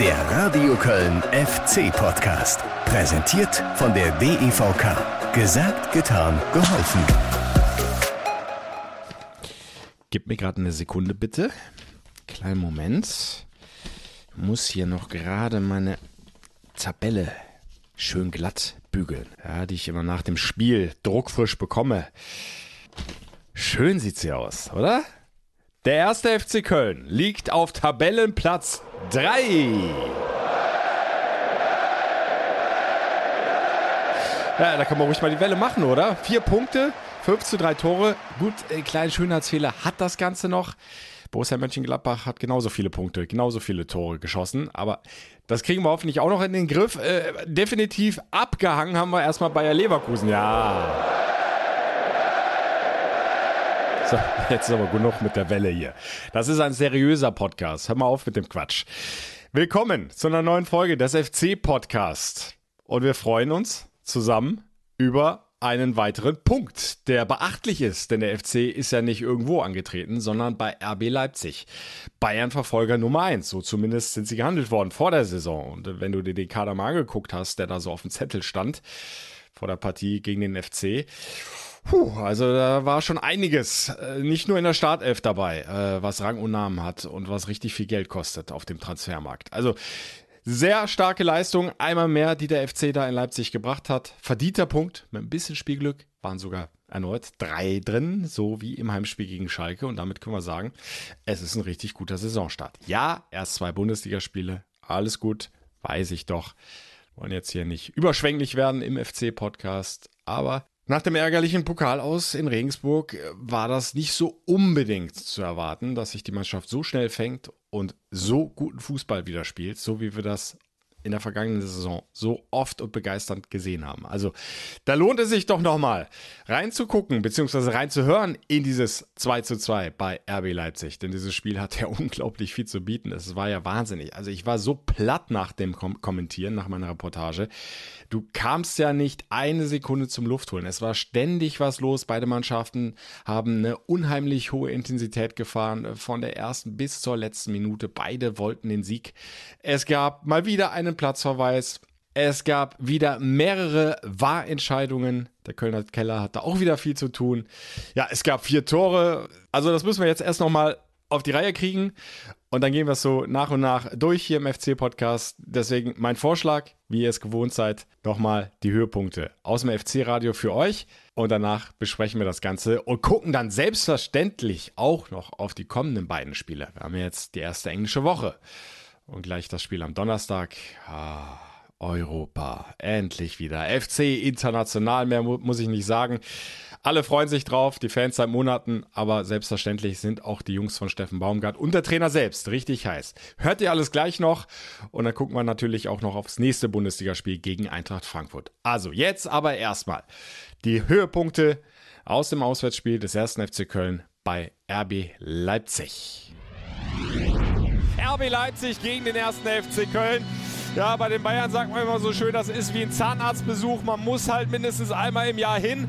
Der Radio Köln FC Podcast. Präsentiert von der DEVK. Gesagt, getan, geholfen. Gib mir gerade eine Sekunde bitte. Kleinen Moment. Ich muss hier noch gerade meine Tabelle schön glatt bügeln, ja, die ich immer nach dem Spiel druckfrisch bekomme. Schön sieht sie aus, oder? Der erste FC Köln liegt auf Tabellenplatz 3. Ja, da kann man ruhig mal die Welle machen, oder? Vier Punkte, 5 zu 3 Tore. Gut, ein kleiner Schönheitsfehler hat das Ganze noch. Borussia Mönchengladbach hat genauso viele Punkte, genauso viele Tore geschossen. Aber das kriegen wir hoffentlich auch noch in den Griff. Äh, definitiv abgehangen haben wir erstmal Bayer Leverkusen. Ja. So, jetzt ist aber genug mit der Welle hier. Das ist ein seriöser Podcast. Hör mal auf mit dem Quatsch. Willkommen zu einer neuen Folge des FC-Podcast. Und wir freuen uns zusammen über einen weiteren Punkt, der beachtlich ist, denn der FC ist ja nicht irgendwo angetreten, sondern bei RB Leipzig. Bayern-Verfolger Nummer eins, so zumindest sind sie gehandelt worden vor der Saison. Und wenn du dir den Kader mal angeguckt hast, der da so auf dem Zettel stand, vor der Partie gegen den FC, Puh, also da war schon einiges, äh, nicht nur in der Startelf dabei, äh, was Rang und Namen hat und was richtig viel Geld kostet auf dem Transfermarkt. Also sehr starke Leistung, einmal mehr, die der FC da in Leipzig gebracht hat. Verdienter Punkt mit ein bisschen Spielglück, waren sogar erneut drei drin, so wie im Heimspiel gegen Schalke. Und damit können wir sagen, es ist ein richtig guter Saisonstart. Ja, erst zwei Bundesligaspiele, alles gut, weiß ich doch. Wollen jetzt hier nicht überschwänglich werden im FC-Podcast, aber nach dem ärgerlichen Pokal aus in Regensburg äh, war das nicht so unbedingt zu erwarten, dass sich die Mannschaft so schnell fängt und so guten Fußball wieder spielt, so wie wir das in der vergangenen Saison so oft und begeisternd gesehen haben. Also da lohnt es sich doch nochmal reinzugucken bzw. reinzuhören in dieses 2 zu 2 bei RB Leipzig. Denn dieses Spiel hat ja unglaublich viel zu bieten. Es war ja wahnsinnig. Also ich war so platt nach dem Kom Kommentieren, nach meiner Reportage. Du kamst ja nicht eine Sekunde zum Luftholen. Es war ständig was los. Beide Mannschaften haben eine unheimlich hohe Intensität gefahren, von der ersten bis zur letzten Minute. Beide wollten den Sieg. Es gab mal wieder einen Platzverweis. Es gab wieder mehrere Wahrentscheidungen. Der Kölner Keller hatte auch wieder viel zu tun. Ja, es gab vier Tore. Also das müssen wir jetzt erst nochmal auf die Reihe kriegen. Und dann gehen wir es so nach und nach durch hier im FC-Podcast. Deswegen mein Vorschlag, wie ihr es gewohnt seid, nochmal die Höhepunkte aus dem FC-Radio für euch. Und danach besprechen wir das Ganze und gucken dann selbstverständlich auch noch auf die kommenden beiden Spiele. Wir haben jetzt die erste englische Woche. Und gleich das Spiel am Donnerstag. Ah, Europa. Endlich wieder. FC international, mehr mu muss ich nicht sagen. Alle freuen sich drauf, die Fans seit Monaten, aber selbstverständlich sind auch die Jungs von Steffen Baumgart und der Trainer selbst richtig heiß. Hört ihr alles gleich noch und dann gucken wir natürlich auch noch aufs nächste Bundesligaspiel gegen Eintracht Frankfurt. Also jetzt aber erstmal die Höhepunkte aus dem Auswärtsspiel des ersten FC Köln bei RB Leipzig. RB Leipzig gegen den ersten FC Köln. Ja, bei den Bayern sagt man immer so schön, das ist wie ein Zahnarztbesuch. Man muss halt mindestens einmal im Jahr hin.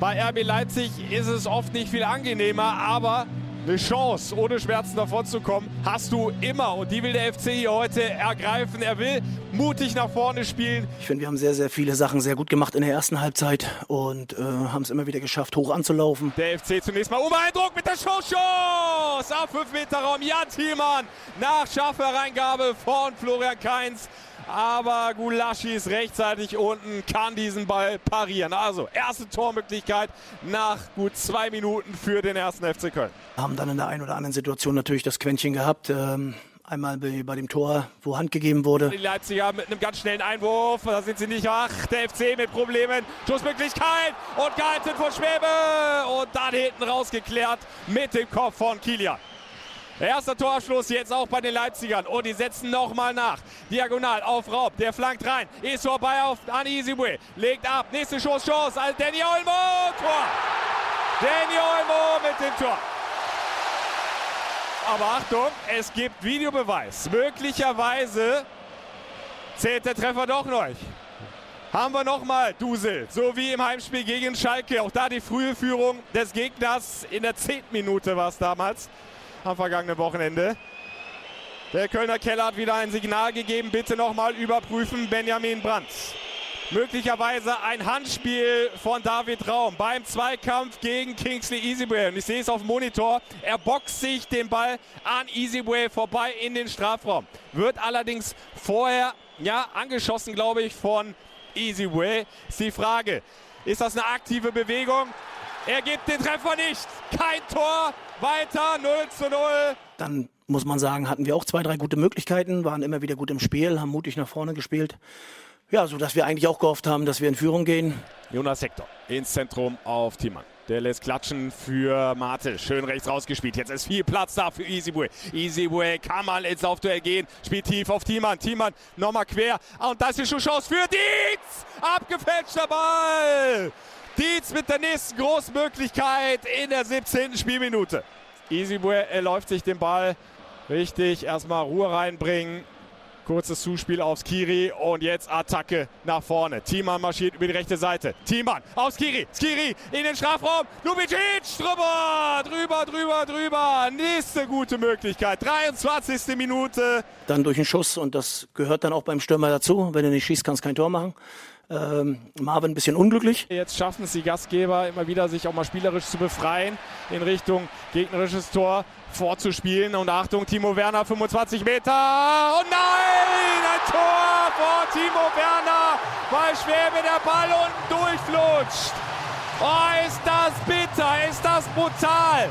Bei RB Leipzig ist es oft nicht viel angenehmer, aber eine Chance, ohne Schmerzen davon zu kommen, hast du immer. Und die will der FC hier heute ergreifen. Er will mutig nach vorne spielen. Ich finde, wir haben sehr, sehr viele Sachen sehr gut gemacht in der ersten Halbzeit und äh, haben es immer wieder geschafft, hoch anzulaufen. Der FC zunächst mal Obereindruck mit der Schuss. Auf 5 Meter Raum. Jan Thielmann nach scharfer Reingabe von Florian Kainz. Aber Gulaschi ist rechtzeitig unten, kann diesen Ball parieren. Also erste Tormöglichkeit nach gut zwei Minuten für den ersten FC Köln. Haben dann in der einen oder anderen Situation natürlich das Quäntchen gehabt. Ähm Einmal bei, dem Tor, wo Hand gegeben wurde. Die Leipziger mit einem ganz schnellen Einwurf. Da sind sie nicht wach. Der FC mit Problemen. Schussmöglichkeit. Und gehalten von Schwebe. Und dann hinten rausgeklärt mit dem Kopf von Kilian. Erster Torabschluss jetzt auch bei den Leipzigern. Und die setzen nochmal nach. Diagonal auf Raub. Der flankt rein. Ist vorbei auf Ani Isibue. Legt ab. Nächste Schuss, Chance. Also Danny Olmo. Tor. Danny Olmo mit dem Tor. Aber Achtung, es gibt Videobeweis. Möglicherweise zählt der Treffer doch noch. Haben wir nochmal Dusel, so wie im Heimspiel gegen Schalke. Auch da die frühe Führung des Gegners in der zehnten Minute war es damals am vergangenen Wochenende. Der Kölner Keller hat wieder ein Signal gegeben. Bitte nochmal überprüfen, Benjamin Brandt. Möglicherweise ein Handspiel von David Raum beim Zweikampf gegen Kingsley Easyway. Und ich sehe es auf dem Monitor. Er boxt sich den Ball an Easyway vorbei in den Strafraum. Wird allerdings vorher ja, angeschossen, glaube ich, von Easyway. Ist die Frage, ist das eine aktive Bewegung? Er gibt den Treffer nicht. Kein Tor. Weiter 0 zu 0. Dann muss man sagen, hatten wir auch zwei, drei gute Möglichkeiten, waren immer wieder gut im Spiel, haben mutig nach vorne gespielt. Ja, so dass wir eigentlich auch gehofft haben, dass wir in Führung gehen. Jonas Hector ins Zentrum auf Thiemann. Der lässt klatschen für Mate. Schön rechts rausgespielt. Jetzt ist viel Platz da für Easyway. Easyway kann mal ins Aufduell gehen. Spielt tief auf Thiemann. Thiemann nochmal quer. Und das ist schon Chance für Dietz. Abgefälschter Ball. Dietz mit der nächsten Großmöglichkeit in der 17. Spielminute. Easyway läuft sich den Ball richtig. Erstmal Ruhe reinbringen. Kurzes Zuspiel aufs Skiri und jetzt Attacke nach vorne. Thiemann marschiert über die rechte Seite. Thiemann auf Skiri. Skiri in den Strafraum. Lubicic drüber, drüber, drüber, drüber. Nächste gute Möglichkeit. 23. Minute. Dann durch den Schuss und das gehört dann auch beim Stürmer dazu. Wenn du nicht schießt, kannst du kein Tor machen. Ähm, Marvin ein bisschen unglücklich. Jetzt schaffen es die Gastgeber immer wieder, sich auch mal spielerisch zu befreien in Richtung gegnerisches Tor vorzuspielen. Und Achtung, Timo Werner, 25 Meter. Oh nein, ein Tor vor Timo Werner, weil Schwäbe der Ball unten durchflutscht. Oh, ist das bitter, ist das brutal.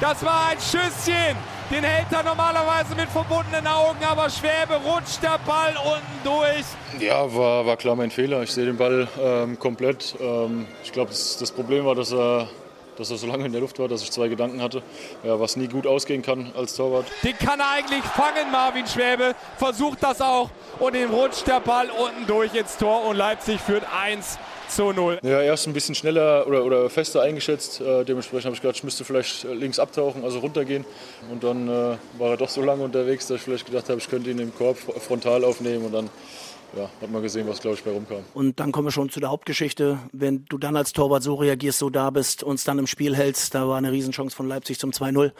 Das war ein Schüsschen. Den hält er normalerweise mit verbundenen Augen, aber Schwäbe rutscht der Ball unten durch. Ja, war, war klar mein Fehler. Ich sehe den Ball ähm, komplett. Ähm, ich glaube, das, das, Problem war, dass er, dass er so lange in der Luft war, dass ich zwei Gedanken hatte, ja, was nie gut ausgehen kann als Torwart. Den kann er eigentlich fangen, Marvin Schwäbe. Versucht das auch und ihm rutscht der Ball unten durch ins Tor und Leipzig führt 1 zu 0. Ja, erst ein bisschen schneller oder, oder fester eingeschätzt. Äh, dementsprechend habe ich gedacht, ich müsste vielleicht links abtauchen, also runtergehen. Und dann äh, war er doch so lange unterwegs, dass ich vielleicht gedacht habe, ich könnte ihn im Korb frontal aufnehmen und dann ja, hat man gesehen, was, glaube ich, bei rumkam. Und dann kommen wir schon zu der Hauptgeschichte. Wenn du dann als Torwart so reagierst, so da bist, uns dann im Spiel hältst, da war eine Riesenchance von Leipzig zum 2-0, äh,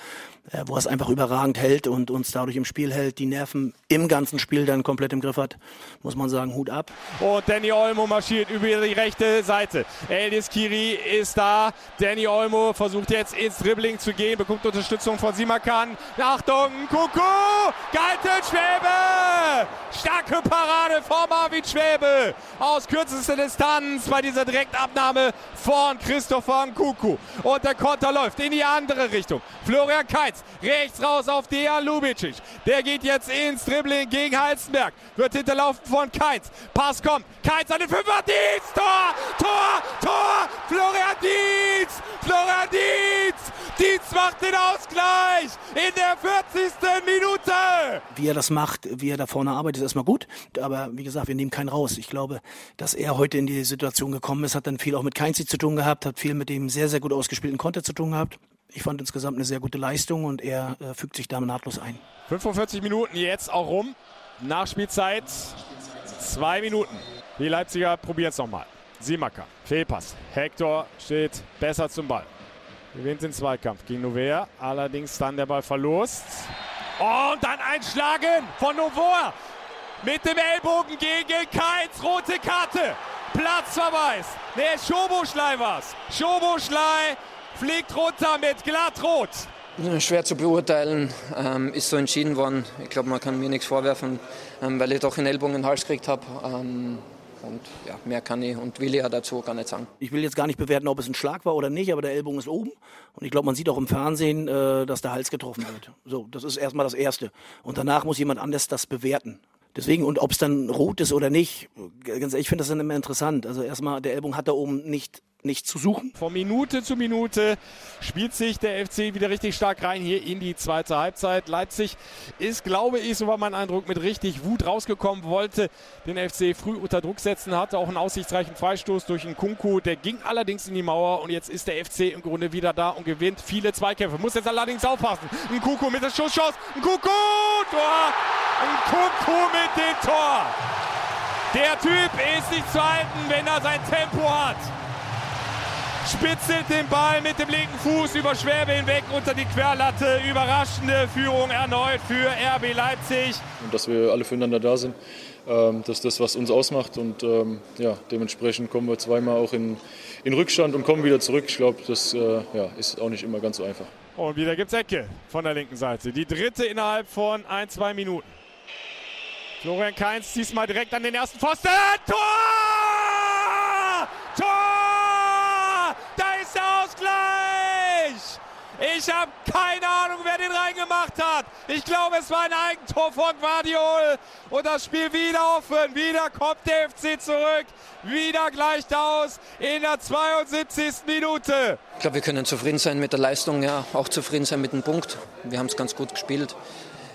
wo er es einfach überragend hält und uns dadurch im Spiel hält, die Nerven im ganzen Spiel dann komplett im Griff hat, muss man sagen, Hut ab. Und Danny Olmo marschiert über die rechte Seite. Eldis Kiri ist da. Danny Olmo versucht jetzt ins Dribbling zu gehen, bekommt Unterstützung von Simakan. Achtung, Kuku! Galten Schwäbe! Starke Parade von Marvin Schwäbe aus kürzester Distanz bei dieser Direktabnahme von Christopher Nkuku. Und der Konter läuft in die andere Richtung. Florian Keitz rechts raus auf Dejan Lubicic. Der geht jetzt ins Dribbling gegen Halstenberg. Wird hinterlaufen von Keitz. Pass kommt. Keitz an den Fünfer. Dietz. Tor! Tor! Tor! Florian Dietz! Florian Dietz! Dietz macht den Ausgleich in der 40. Minute. Wie er das macht, wie er da vorne arbeitet, ist erstmal gut. Aber wie gesagt, wir nehmen keinen raus. Ich glaube, dass er heute in die Situation gekommen ist, hat dann viel auch mit Keinzi zu tun gehabt, hat viel mit dem sehr, sehr gut ausgespielten Konter zu tun gehabt. Ich fand insgesamt eine sehr gute Leistung und er äh, fügt sich damit nahtlos ein. 45 Minuten jetzt auch rum. Nachspielzeit zwei Minuten. Die Leipziger probieren es nochmal. Simaker, Fehlpass. Hector steht besser zum Ball. Gewinnt den Zweikampf gegen Novea. Allerdings dann der Ball verlost. Und dann ein Schlagen von Novoa. Mit dem Ellbogen gegen Keins. Rote Karte. Platzverweis. Ne, Schoboschlei war's. Schoboschlei fliegt runter mit glattrot. Schwer zu beurteilen, ähm, ist so entschieden worden. Ich glaube, man kann mir nichts vorwerfen, ähm, weil ich doch einen Ellbogen in den Hals gekriegt habe. Ähm, und ja, mehr kann ich und will ja dazu gar nicht sagen. Ich will jetzt gar nicht bewerten, ob es ein Schlag war oder nicht, aber der Ellbogen ist oben. Und ich glaube, man sieht auch im Fernsehen, äh, dass der Hals getroffen wird. So, das ist erstmal das Erste. Und danach muss jemand anders das bewerten. Deswegen, und ob es dann rot ist oder nicht, ganz ehrlich, ich finde das dann immer interessant. Also erstmal, der Ellbogen hat da oben nicht nicht zu suchen. Von Minute zu Minute spielt sich der FC wieder richtig stark rein hier in die zweite Halbzeit. Leipzig ist, glaube ich, so war mein Eindruck, mit richtig Wut rausgekommen, wollte den FC früh unter Druck setzen, hatte auch einen aussichtsreichen Freistoß durch einen Kunku, der ging allerdings in die Mauer und jetzt ist der FC im Grunde wieder da und gewinnt viele Zweikämpfe. Muss jetzt allerdings aufpassen. Ein Kunku mit der Schusschance, ein Kunku, Tor, ein Kunku mit dem Tor. Der Typ ist nicht zu halten, wenn er sein Tempo hat. Spitzelt den Ball mit dem linken Fuß über Schwäbe hinweg unter die Querlatte. Überraschende Führung erneut für RB Leipzig. Und dass wir alle füreinander da sind, ähm, das ist das, was uns ausmacht. Und ähm, ja, dementsprechend kommen wir zweimal auch in, in Rückstand und kommen wieder zurück. Ich glaube, das äh, ja, ist auch nicht immer ganz so einfach. Und wieder gibt es Ecke von der linken Seite. Die dritte innerhalb von ein, zwei Minuten. Florian Kainz diesmal direkt an den ersten Pfosten. Tor! Da ist der Ausgleich! Ich habe keine Ahnung, wer den reingemacht hat. Ich glaube, es war ein Eigentor von Guardiol. Und das Spiel wieder offen. Wieder kommt der FC zurück. Wieder gleicht aus in der 72. Minute. Ich glaube, wir können zufrieden sein mit der Leistung, ja, auch zufrieden sein mit dem Punkt. Wir haben es ganz gut gespielt.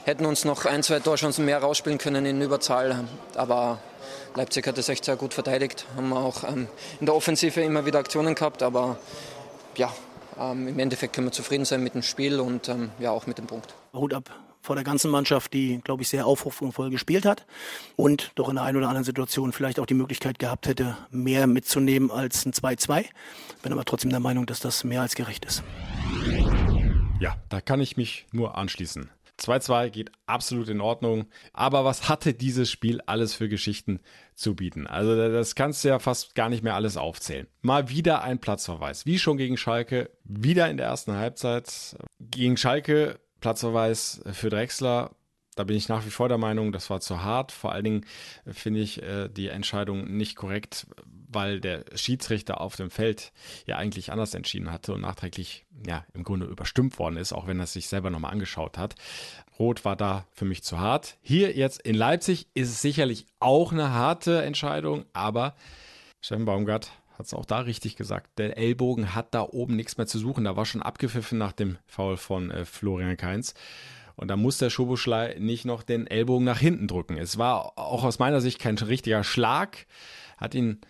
Hätten uns noch ein, zwei Torchancen mehr rausspielen können in Überzahl. Aber Leipzig hat es echt sehr gut verteidigt. Haben auch ähm, in der Offensive immer wieder Aktionen gehabt. Aber ja, ähm, im Endeffekt können wir zufrieden sein mit dem Spiel und ähm, ja auch mit dem Punkt. Hut ab vor der ganzen Mannschaft, die, glaube ich, sehr aufrufungsvoll gespielt hat und doch in der einen oder anderen Situation vielleicht auch die Möglichkeit gehabt hätte, mehr mitzunehmen als ein 2-2. Bin aber trotzdem der Meinung, dass das mehr als gerecht ist. Ja, da kann ich mich nur anschließen. 2-2 geht absolut in Ordnung. Aber was hatte dieses Spiel alles für Geschichten zu bieten? Also das kannst du ja fast gar nicht mehr alles aufzählen. Mal wieder ein Platzverweis. Wie schon gegen Schalke, wieder in der ersten Halbzeit. Gegen Schalke Platzverweis für Drexler. Da bin ich nach wie vor der Meinung, das war zu hart. Vor allen Dingen finde ich äh, die Entscheidung nicht korrekt, weil der Schiedsrichter auf dem Feld ja eigentlich anders entschieden hatte und nachträglich ja im Grunde überstimmt worden ist, auch wenn er es sich selber nochmal angeschaut hat. Rot war da für mich zu hart. Hier jetzt in Leipzig ist es sicherlich auch eine harte Entscheidung, aber Steffen Baumgart hat es auch da richtig gesagt. Der Ellbogen hat da oben nichts mehr zu suchen. Da war schon abgepfiffen nach dem Foul von äh, Florian Kainz. Und da muss der Schoboschlei nicht noch den Ellbogen nach hinten drücken. Es war auch aus meiner Sicht kein richtiger Schlag. Hat ihn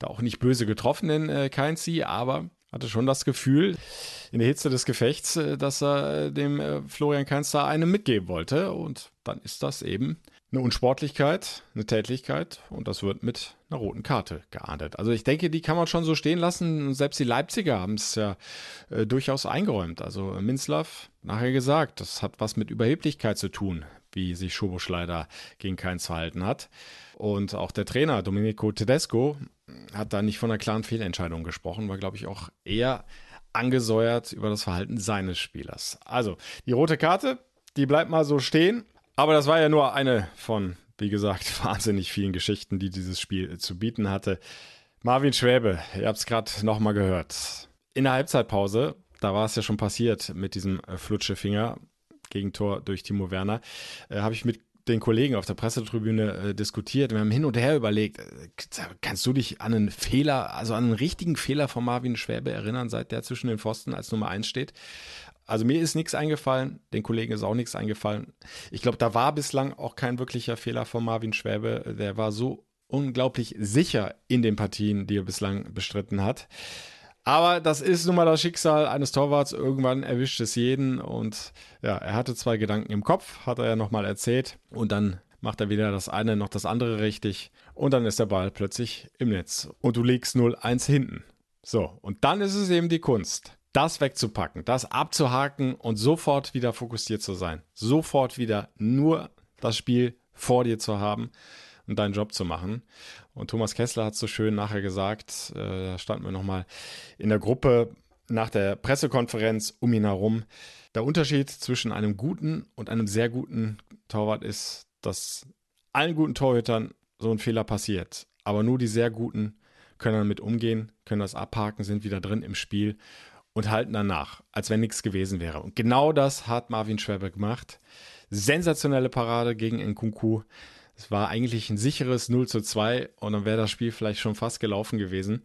da auch nicht böse getroffen, den äh, Keinzi, aber hatte schon das Gefühl in der Hitze des Gefechts, äh, dass er äh, dem äh, Florian Kainz da eine mitgeben wollte. Und dann ist das eben eine Unsportlichkeit, eine Tätlichkeit und das wird mit einer roten Karte geahndet. Also ich denke, die kann man schon so stehen lassen. Selbst die Leipziger haben es ja äh, durchaus eingeräumt. Also Minzlaff nachher gesagt, das hat was mit Überheblichkeit zu tun, wie sich Schoboschleider gegen Keins verhalten hat. Und auch der Trainer Domenico Tedesco hat da nicht von einer klaren Fehlentscheidung gesprochen, war glaube ich auch eher angesäuert über das Verhalten seines Spielers. Also die rote Karte, die bleibt mal so stehen. Aber das war ja nur eine von, wie gesagt, wahnsinnig vielen Geschichten, die dieses Spiel zu bieten hatte. Marvin Schwäbe, ihr habt es gerade nochmal gehört. In der Halbzeitpause, da war es ja schon passiert mit diesem äh, Flutschefinger, Gegentor durch Timo Werner, äh, habe ich mit den Kollegen auf der Pressetribüne äh, diskutiert. Wir haben hin und her überlegt, äh, kannst du dich an einen Fehler, also an einen richtigen Fehler von Marvin Schwäbe erinnern, seit der zwischen den Pfosten als Nummer 1 steht? Also mir ist nichts eingefallen, den Kollegen ist auch nichts eingefallen. Ich glaube, da war bislang auch kein wirklicher Fehler von Marvin Schwäbe. Der war so unglaublich sicher in den Partien, die er bislang bestritten hat. Aber das ist nun mal das Schicksal eines Torwarts. Irgendwann erwischt es jeden. Und ja, er hatte zwei Gedanken im Kopf, hat er ja nochmal erzählt. Und dann macht er weder das eine noch das andere richtig. Und dann ist der Ball plötzlich im Netz. Und du liegst 0-1 hinten. So, und dann ist es eben die Kunst das wegzupacken, das abzuhaken und sofort wieder fokussiert zu sein. Sofort wieder nur das Spiel vor dir zu haben deinen Job zu machen. Und Thomas Kessler hat so schön nachher gesagt, äh, da standen wir nochmal in der Gruppe nach der Pressekonferenz um ihn herum. Der Unterschied zwischen einem guten und einem sehr guten Torwart ist, dass allen guten Torhütern so ein Fehler passiert. Aber nur die sehr guten können damit umgehen, können das abhaken, sind wieder drin im Spiel und halten danach, als wenn nichts gewesen wäre. Und genau das hat Marvin Schwäbe gemacht. Sensationelle Parade gegen Nkunku. Es war eigentlich ein sicheres 0 zu 2 und dann wäre das Spiel vielleicht schon fast gelaufen gewesen.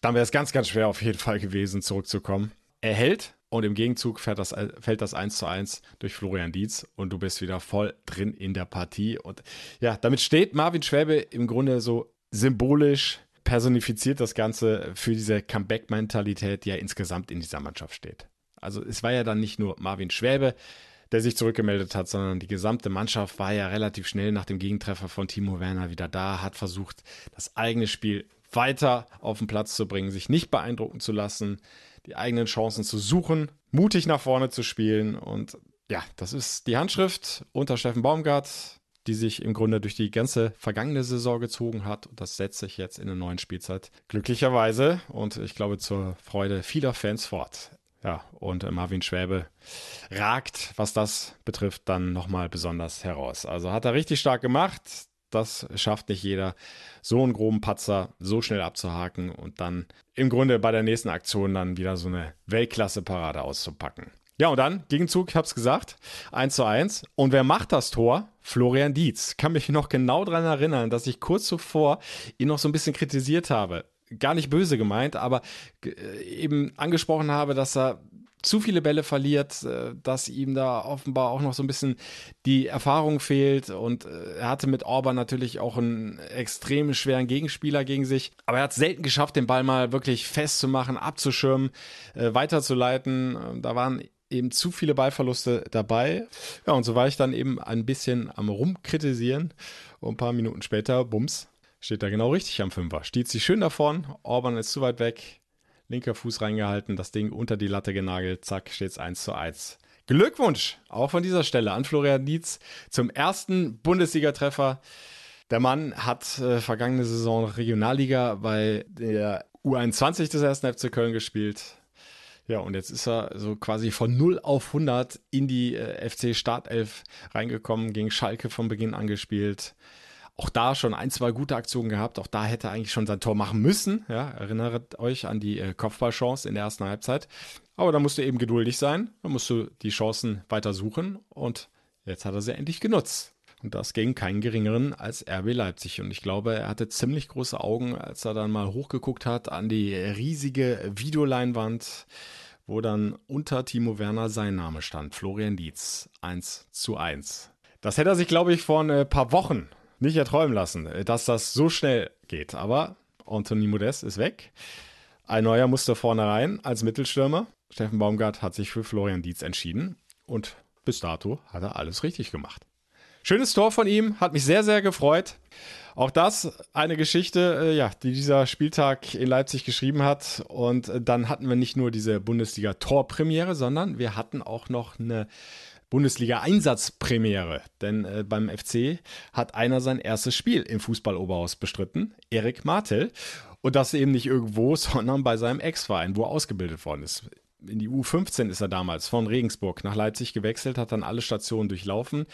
Dann wäre es ganz, ganz schwer auf jeden Fall gewesen, zurückzukommen. Er hält und im Gegenzug fällt das, fällt das 1 zu 1 durch Florian Dietz und du bist wieder voll drin in der Partie. Und ja, damit steht Marvin Schwäbe im Grunde so symbolisch personifiziert das Ganze für diese Comeback-Mentalität, die ja insgesamt in dieser Mannschaft steht. Also es war ja dann nicht nur Marvin Schwäbe, der sich zurückgemeldet hat, sondern die gesamte Mannschaft war ja relativ schnell nach dem Gegentreffer von Timo Werner wieder da, hat versucht, das eigene Spiel weiter auf den Platz zu bringen, sich nicht beeindrucken zu lassen, die eigenen Chancen zu suchen, mutig nach vorne zu spielen. Und ja, das ist die Handschrift unter Steffen Baumgart, die sich im Grunde durch die ganze vergangene Saison gezogen hat. Und das setzt sich jetzt in der neuen Spielzeit glücklicherweise und ich glaube zur Freude vieler Fans fort. Ja, und Marvin Schwäbe ragt, was das betrifft, dann nochmal besonders heraus. Also hat er richtig stark gemacht. Das schafft nicht jeder, so einen groben Patzer so schnell abzuhaken und dann im Grunde bei der nächsten Aktion dann wieder so eine Weltklasse-Parade auszupacken. Ja, und dann, Gegenzug, ich hab's gesagt, 1 zu 1. Und wer macht das Tor? Florian Dietz. Kann mich noch genau daran erinnern, dass ich kurz zuvor ihn noch so ein bisschen kritisiert habe. Gar nicht böse gemeint, aber äh, eben angesprochen habe, dass er zu viele Bälle verliert, äh, dass ihm da offenbar auch noch so ein bisschen die Erfahrung fehlt und äh, er hatte mit Orban natürlich auch einen extrem schweren Gegenspieler gegen sich, aber er hat es selten geschafft, den Ball mal wirklich festzumachen, abzuschirmen, weiterzuleiten. Da waren eben zu viele Ballverluste dabei. Ja, und so war ich dann eben ein bisschen am Rumkritisieren. Und ein paar Minuten später, bums, steht da genau richtig am Fünfer. Steht sich schön davon, Orban ist zu weit weg, linker Fuß reingehalten, das Ding unter die Latte genagelt, zack, steht es 1 zu 1. Glückwunsch auch von dieser Stelle an Florian Dietz zum ersten Bundesligatreffer. Der Mann hat äh, vergangene Saison Regionalliga bei der U21 des 1. FC Köln gespielt, ja, und jetzt ist er so quasi von 0 auf 100 in die äh, FC Startelf reingekommen, gegen Schalke von Beginn an gespielt. Auch da schon ein, zwei gute Aktionen gehabt. Auch da hätte er eigentlich schon sein Tor machen müssen. Ja, erinnert euch an die äh, Kopfballchance in der ersten Halbzeit. Aber da musst du eben geduldig sein. Da musst du die Chancen weiter suchen. Und jetzt hat er sie endlich genutzt. Und das gegen keinen geringeren als RB Leipzig. Und ich glaube, er hatte ziemlich große Augen, als er dann mal hochgeguckt hat an die riesige Videoleinwand, wo dann unter Timo Werner sein Name stand. Florian Dietz. 1 zu 1. Das hätte er sich, glaube ich, vor ein paar Wochen nicht erträumen lassen, dass das so schnell geht. Aber Anthony Modest ist weg. Ein neuer musste vorne rein als Mittelstürmer. Steffen Baumgart hat sich für Florian Dietz entschieden. Und bis dato hat er alles richtig gemacht. Schönes Tor von ihm, hat mich sehr, sehr gefreut. Auch das eine Geschichte, äh, ja, die dieser Spieltag in Leipzig geschrieben hat. Und dann hatten wir nicht nur diese Bundesliga-Torpremiere, sondern wir hatten auch noch eine Bundesliga-Einsatzpremiere. Denn äh, beim FC hat einer sein erstes Spiel im Fußball-Oberhaus bestritten, Erik Martel. Und das eben nicht irgendwo, sondern bei seinem Ex-Verein, wo er ausgebildet worden ist in die U15 ist er damals von Regensburg nach Leipzig gewechselt, hat dann alle Stationen durchlaufen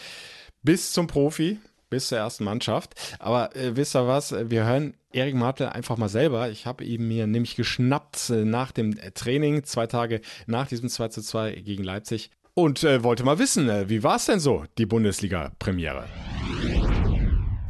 bis zum Profi, bis zur ersten Mannschaft. Aber äh, wisst ihr was? Wir hören Erik Martel einfach mal selber. Ich habe ihn mir nämlich geschnappt äh, nach dem äh, Training, zwei Tage nach diesem 2 zu 2 gegen Leipzig. Und äh, wollte mal wissen, äh, wie war es denn so, die Bundesliga-Premiere?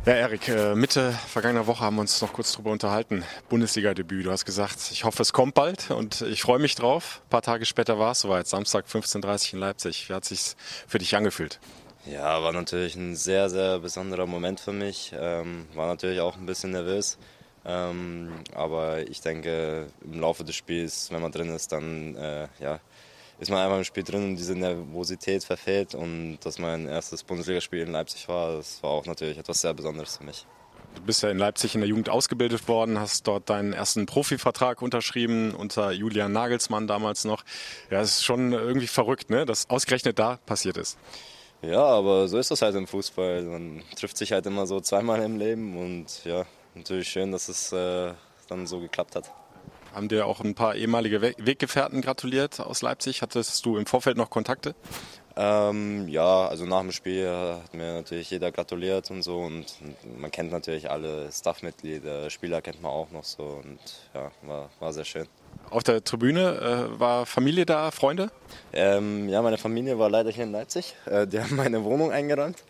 Ja, Erik, äh, Mitte vergangener Woche haben wir uns noch kurz drüber unterhalten. Bundesliga-Debüt. Du hast gesagt, ich hoffe, es kommt bald und ich freue mich drauf. Ein paar Tage später war es soweit, Samstag 15.30 Uhr in Leipzig. Wie hat es sich für dich angefühlt? Ja, war natürlich ein sehr, sehr besonderer Moment für mich. Ähm, war natürlich auch ein bisschen nervös. Ähm, aber ich denke, im Laufe des Spiels, wenn man drin ist, dann äh, ja, ist man einfach im Spiel drin und diese Nervosität verfällt. Und dass mein erstes Bundesligaspiel in Leipzig war, das war auch natürlich etwas sehr Besonderes für mich. Du bist ja in Leipzig in der Jugend ausgebildet worden, hast dort deinen ersten Profivertrag unterschrieben unter Julian Nagelsmann damals noch. Ja, es ist schon irgendwie verrückt, ne, dass ausgerechnet da passiert ist. Ja, aber so ist das halt im Fußball. Man trifft sich halt immer so zweimal im Leben und ja, natürlich schön, dass es äh, dann so geklappt hat. Haben dir auch ein paar ehemalige Weggefährten gratuliert aus Leipzig? Hattest du im Vorfeld noch Kontakte? Ähm, ja, also nach dem Spiel hat mir natürlich jeder gratuliert und so und man kennt natürlich alle Staffmitglieder, Spieler kennt man auch noch so und ja, war, war sehr schön. Auf der Tribüne äh, war Familie da, Freunde? Ähm, ja, meine Familie war leider hier in Leipzig. Äh, die haben meine Wohnung eingeräumt.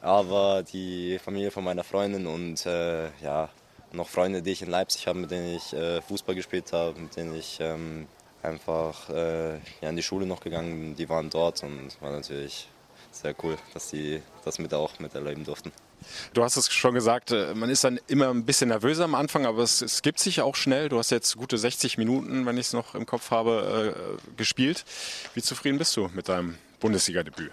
Aber die Familie von meiner Freundin und äh, ja, noch Freunde, die ich in Leipzig habe, mit denen ich äh, Fußball gespielt habe, mit denen ich ähm, einfach äh, ja, in die Schule noch gegangen bin, die waren dort und war natürlich sehr cool, dass die das mit auch miterleben durften. Du hast es schon gesagt, äh, man ist dann immer ein bisschen nervöser am Anfang, aber es, es gibt sich auch schnell. Du hast jetzt gute 60 Minuten, wenn ich es noch im Kopf habe, äh, gespielt. Wie zufrieden bist du mit deinem Bundesliga-Debüt?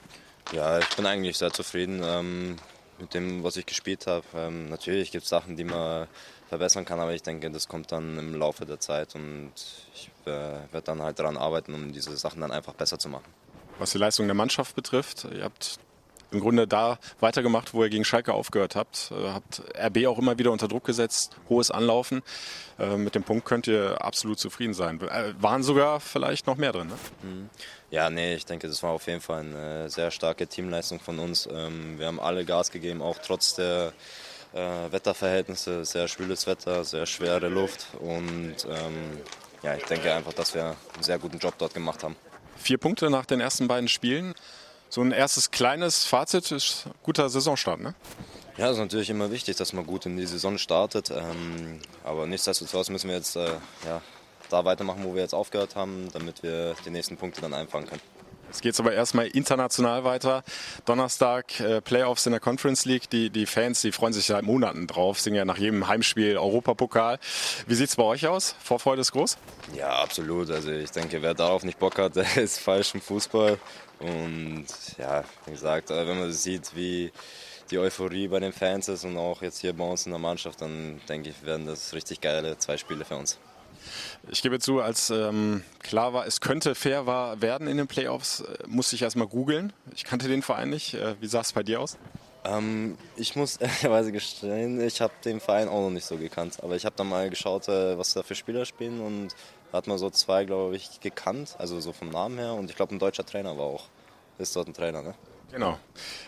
Ja, ich bin eigentlich sehr zufrieden ähm, mit dem, was ich gespielt habe. Ähm, natürlich gibt es Sachen, die man verbessern kann. Aber ich denke, das kommt dann im Laufe der Zeit und ich äh, werde dann halt daran arbeiten, um diese Sachen dann einfach besser zu machen. Was die Leistung der Mannschaft betrifft, ihr habt im Grunde da weitergemacht, wo ihr gegen Schalke aufgehört habt. Äh, habt RB auch immer wieder unter Druck gesetzt, hohes Anlaufen. Äh, mit dem Punkt könnt ihr absolut zufrieden sein. Äh, waren sogar vielleicht noch mehr drin, ne? Mhm. Ja, nee, ich denke, das war auf jeden Fall eine sehr starke Teamleistung von uns. Ähm, wir haben alle Gas gegeben, auch trotz der äh, Wetterverhältnisse, sehr schwüles Wetter, sehr schwere Luft und ähm, ja, ich denke einfach, dass wir einen sehr guten Job dort gemacht haben. Vier Punkte nach den ersten beiden Spielen. So ein erstes kleines Fazit ist guter Saisonstart, ne? Ja, es ist natürlich immer wichtig, dass man gut in die Saison startet. Ähm, aber nichtsdestotrotz müssen wir jetzt äh, ja, da weitermachen, wo wir jetzt aufgehört haben, damit wir die nächsten Punkte dann einfangen können. Jetzt geht es aber erstmal international weiter. Donnerstag äh, Playoffs in der Conference League. Die, die Fans, die freuen sich seit Monaten drauf, singen ja nach jedem Heimspiel Europapokal. Wie sieht es bei euch aus? Vorfreude ist groß? Ja, absolut. Also ich denke, wer darauf nicht Bock hat, der ist falsch im Fußball. Und ja, wie gesagt, äh, wenn man sieht, wie die Euphorie bei den Fans ist und auch jetzt hier bei uns in der Mannschaft, dann denke ich, werden das richtig geile zwei Spiele für uns. Ich gebe zu, als ähm, klar war, es könnte fair war, werden in den Playoffs, äh, musste ich erstmal googeln. Ich kannte den Verein nicht. Äh, wie sah es bei dir aus? Ähm, ich muss ehrlicherweise gestehen, ich habe den Verein auch noch nicht so gekannt. Aber ich habe dann mal geschaut, äh, was da für Spieler spielen und da hat man so zwei, glaube ich, gekannt, also so vom Namen her. Und ich glaube, ein deutscher Trainer war auch. Ist dort ein Trainer, ne? Genau.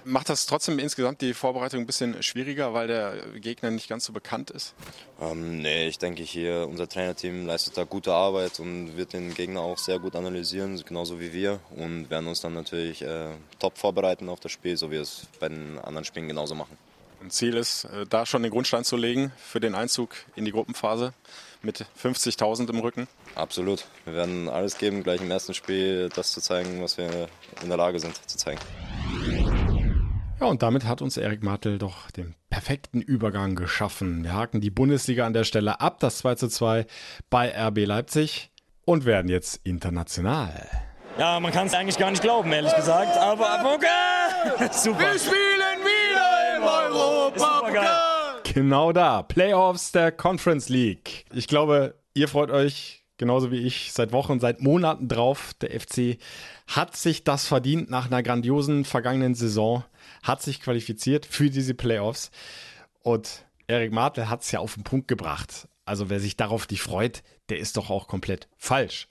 Macht das trotzdem insgesamt die Vorbereitung ein bisschen schwieriger, weil der Gegner nicht ganz so bekannt ist? Ähm, nee, ich denke hier, unser Trainerteam leistet da gute Arbeit und wird den Gegner auch sehr gut analysieren, genauso wie wir. Und werden uns dann natürlich äh, top vorbereiten auf das Spiel, so wie wir es bei den anderen Spielen genauso machen. Ein Ziel ist, äh, da schon den Grundstein zu legen für den Einzug in die Gruppenphase mit 50.000 im Rücken. Absolut. Wir werden alles geben, gleich im ersten Spiel das zu zeigen, was wir in der Lage sind zu zeigen. Ja, und damit hat uns Erik Martel doch den perfekten Übergang geschaffen. Wir haken die Bundesliga an der Stelle ab, das 2 zu 2 bei RB Leipzig und werden jetzt international. Ja, man kann es eigentlich gar nicht glauben, ehrlich gesagt. Aber okay. super. Wir spielen wieder im Europa. Genau da, Playoffs der Conference League. Ich glaube, ihr freut euch genauso wie ich, seit Wochen, seit Monaten drauf. Der FC hat sich das verdient nach einer grandiosen vergangenen Saison, hat sich qualifiziert für diese Playoffs. Und Erik Martel hat es ja auf den Punkt gebracht. Also wer sich darauf nicht freut, der ist doch auch komplett falsch.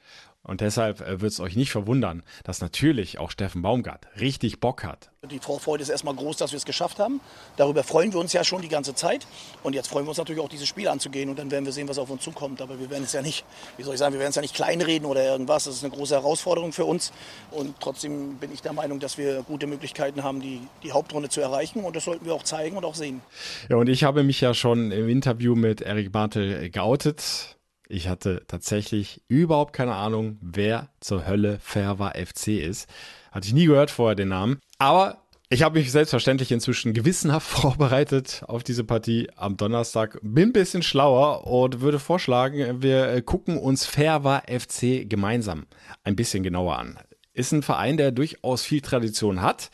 Und deshalb äh, wird es euch nicht verwundern, dass natürlich auch Steffen Baumgart richtig Bock hat. Die Vorfreude ist erstmal groß, dass wir es geschafft haben. Darüber freuen wir uns ja schon die ganze Zeit. Und jetzt freuen wir uns natürlich auch, dieses Spiel anzugehen. Und dann werden wir sehen, was auf uns zukommt. Aber wir werden es ja nicht, wie soll ich sagen, wir werden es ja nicht kleinreden oder irgendwas. Das ist eine große Herausforderung für uns. Und trotzdem bin ich der Meinung, dass wir gute Möglichkeiten haben, die, die Hauptrunde zu erreichen. Und das sollten wir auch zeigen und auch sehen. Ja, und ich habe mich ja schon im Interview mit Erik Bartel geoutet ich hatte tatsächlich überhaupt keine Ahnung, wer zur Hölle Ferva FC ist. Hatte ich nie gehört vorher den Namen. Aber ich habe mich selbstverständlich inzwischen gewissenhaft vorbereitet auf diese Partie am Donnerstag. Bin ein bisschen schlauer und würde vorschlagen, wir gucken uns Ferva FC gemeinsam ein bisschen genauer an. Ist ein Verein, der durchaus viel Tradition hat.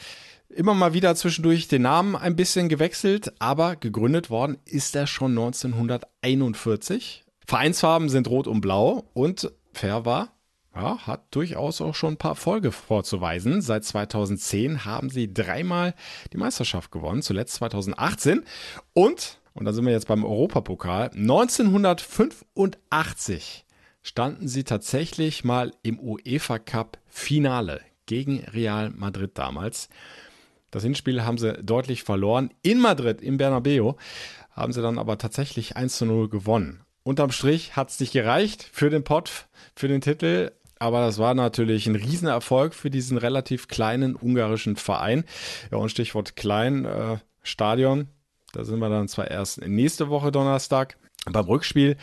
Immer mal wieder zwischendurch den Namen ein bisschen gewechselt, aber gegründet worden ist er schon 1941 Vereinsfarben sind rot und blau und war, ja, hat durchaus auch schon ein paar Folge vorzuweisen. Seit 2010 haben sie dreimal die Meisterschaft gewonnen, zuletzt 2018 und, und da sind wir jetzt beim Europapokal, 1985 standen sie tatsächlich mal im UEFA Cup Finale gegen Real Madrid damals. Das Hinspiel haben sie deutlich verloren. In Madrid, im Bernabeu, haben sie dann aber tatsächlich 1 zu 0 gewonnen unterm Strich hat es nicht gereicht für den Pott, für den Titel. Aber das war natürlich ein Riesenerfolg für diesen relativ kleinen ungarischen Verein. Ja, und Stichwort klein, äh, Stadion. Da sind wir dann zwar erst nächste Woche Donnerstag beim Rückspiel.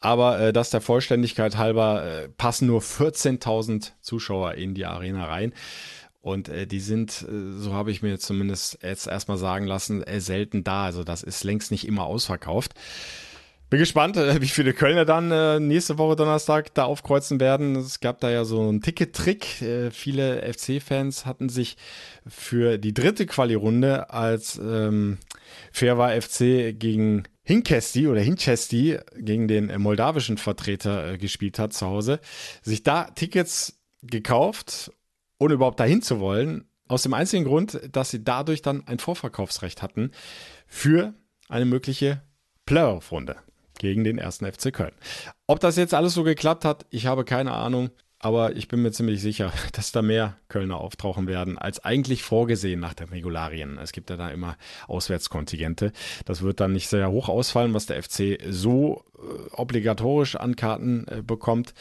Aber äh, das der Vollständigkeit halber äh, passen nur 14.000 Zuschauer in die Arena rein. Und äh, die sind, äh, so habe ich mir zumindest jetzt erstmal sagen lassen, äh, selten da. Also das ist längst nicht immer ausverkauft. Bin gespannt, äh, wie viele Kölner dann äh, nächste Woche Donnerstag da aufkreuzen werden. Es gab da ja so einen Ticket-Trick. Äh, viele FC-Fans hatten sich für die dritte Quali-Runde als ähm, Fair war FC gegen Hinkesti oder Hinchesti gegen den moldawischen Vertreter gespielt hat zu Hause, sich da Tickets gekauft, ohne überhaupt dahin zu wollen, aus dem einzigen Grund, dass sie dadurch dann ein Vorverkaufsrecht hatten für eine mögliche Playoff-Runde gegen den ersten FC Köln. Ob das jetzt alles so geklappt hat, ich habe keine Ahnung. Aber ich bin mir ziemlich sicher, dass da mehr Kölner auftauchen werden, als eigentlich vorgesehen nach den Regularien. Es gibt ja da immer Auswärtskontingente. Das wird dann nicht sehr hoch ausfallen, was der FC so äh, obligatorisch an Karten äh, bekommt.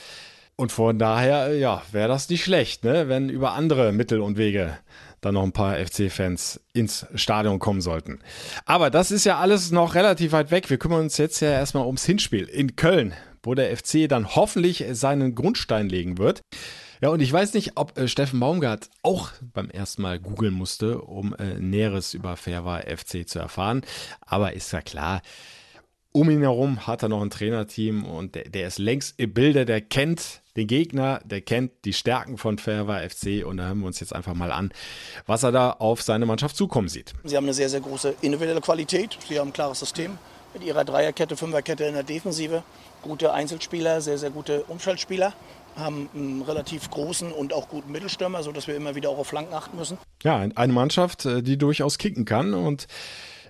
Und von daher, ja, wäre das nicht schlecht, ne? wenn über andere Mittel und Wege dann noch ein paar FC-Fans ins Stadion kommen sollten. Aber das ist ja alles noch relativ weit weg. Wir kümmern uns jetzt ja erstmal ums Hinspiel in Köln wo der FC dann hoffentlich seinen Grundstein legen wird. Ja, und ich weiß nicht, ob äh, Steffen Baumgart auch beim ersten Mal googeln musste, um äh, Näheres über Fairwa FC zu erfahren. Aber ist ja klar, um ihn herum hat er noch ein Trainerteam und der, der ist längst im Bilde, der kennt den Gegner, der kennt die Stärken von Fairwa FC und da hören wir uns jetzt einfach mal an, was er da auf seine Mannschaft zukommen sieht. Sie haben eine sehr, sehr große individuelle Qualität, sie haben ein klares System mit ihrer Dreierkette, Fünferkette in der Defensive gute Einzelspieler, sehr, sehr gute Umschaltspieler haben einen relativ großen und auch guten Mittelstürmer, sodass wir immer wieder auch auf Flanken achten müssen. Ja, eine Mannschaft, äh, die durchaus kicken kann und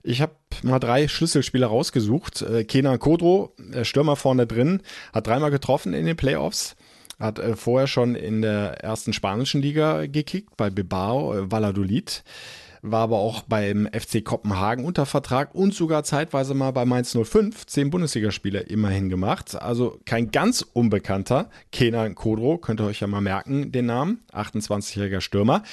ich habe mal drei Schlüsselspieler rausgesucht. Äh, Kenan Kodro, der Stürmer vorne drin, hat dreimal getroffen in den Playoffs. Hat äh, vorher schon in der ersten spanischen Liga gekickt, bei Bilbao, Valladolid war aber auch beim FC Kopenhagen unter Vertrag und sogar zeitweise mal bei Mainz 05 zehn Bundesligaspiele immerhin gemacht. Also kein ganz unbekannter Kenan Kodro, könnt ihr euch ja mal merken, den Namen, 28-jähriger Stürmer.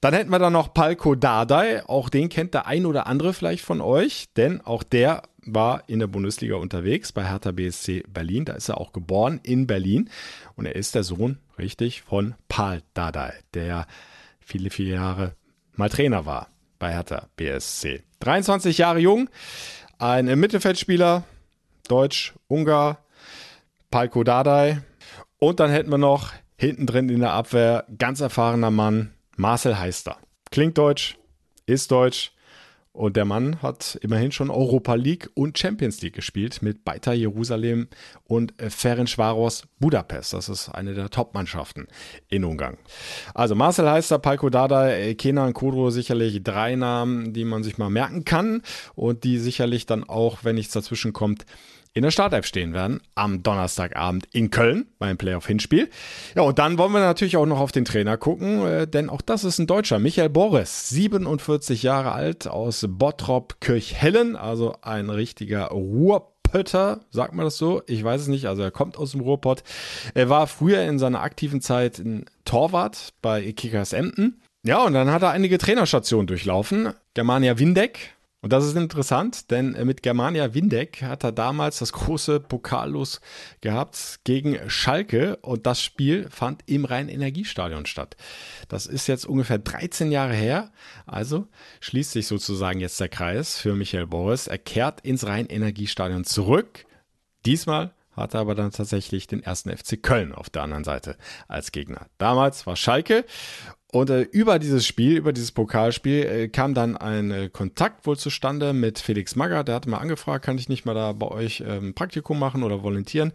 Dann hätten wir da noch Palko Dardai, auch den kennt der ein oder andere vielleicht von euch, denn auch der war in der Bundesliga unterwegs bei Hertha BSC Berlin. Da ist er auch geboren in Berlin und er ist der Sohn, richtig, von Paul Dardai, der viele, viele Jahre mal Trainer war bei Hertha BSC. 23 Jahre jung, ein Mittelfeldspieler, Deutsch, Ungar, Palko Dardai. Und dann hätten wir noch hinten drin in der Abwehr ganz erfahrener Mann, Marcel Heister. Klingt deutsch, ist deutsch, und der Mann hat immerhin schon Europa League und Champions League gespielt mit Beitar Jerusalem und Ferencvaros Budapest. Das ist eine der Top-Mannschaften in Ungarn. Also Marcel Heister, Palko Dada, Kenan Kodro sicherlich drei Namen, die man sich mal merken kann und die sicherlich dann auch, wenn nichts dazwischen kommt, in der Startelf stehen werden am Donnerstagabend in Köln beim Playoff-Hinspiel. Ja, und dann wollen wir natürlich auch noch auf den Trainer gucken, äh, denn auch das ist ein Deutscher, Michael Boris, 47 Jahre alt aus Bottrop Kirchhellen, also ein richtiger Ruhrpötter, sagt man das so? Ich weiß es nicht. Also er kommt aus dem Ruhrpott. Er war früher in seiner aktiven Zeit ein Torwart bei Kickers Emden. Ja, und dann hat er einige Trainerstationen durchlaufen. Germania Windeck, und das ist interessant, denn äh, mit Germania Windeck hat er damals das große Pokallos gehabt gegen Schalke und das Spiel fand im Rhein-Energiestadion statt. Das ist jetzt ungefähr 13 Jahre her, also schließt sich sozusagen jetzt der Kreis für Michael Boris. Er kehrt ins Rhein-Energiestadion zurück. Diesmal hat er aber dann tatsächlich den ersten FC Köln auf der anderen Seite als Gegner. Damals war Schalke und äh, über dieses Spiel, über dieses Pokalspiel, äh, kam dann ein äh, Kontakt wohl zustande mit Felix Magger. Der hatte mal angefragt, kann ich nicht mal da bei euch ähm, Praktikum machen oder volontieren.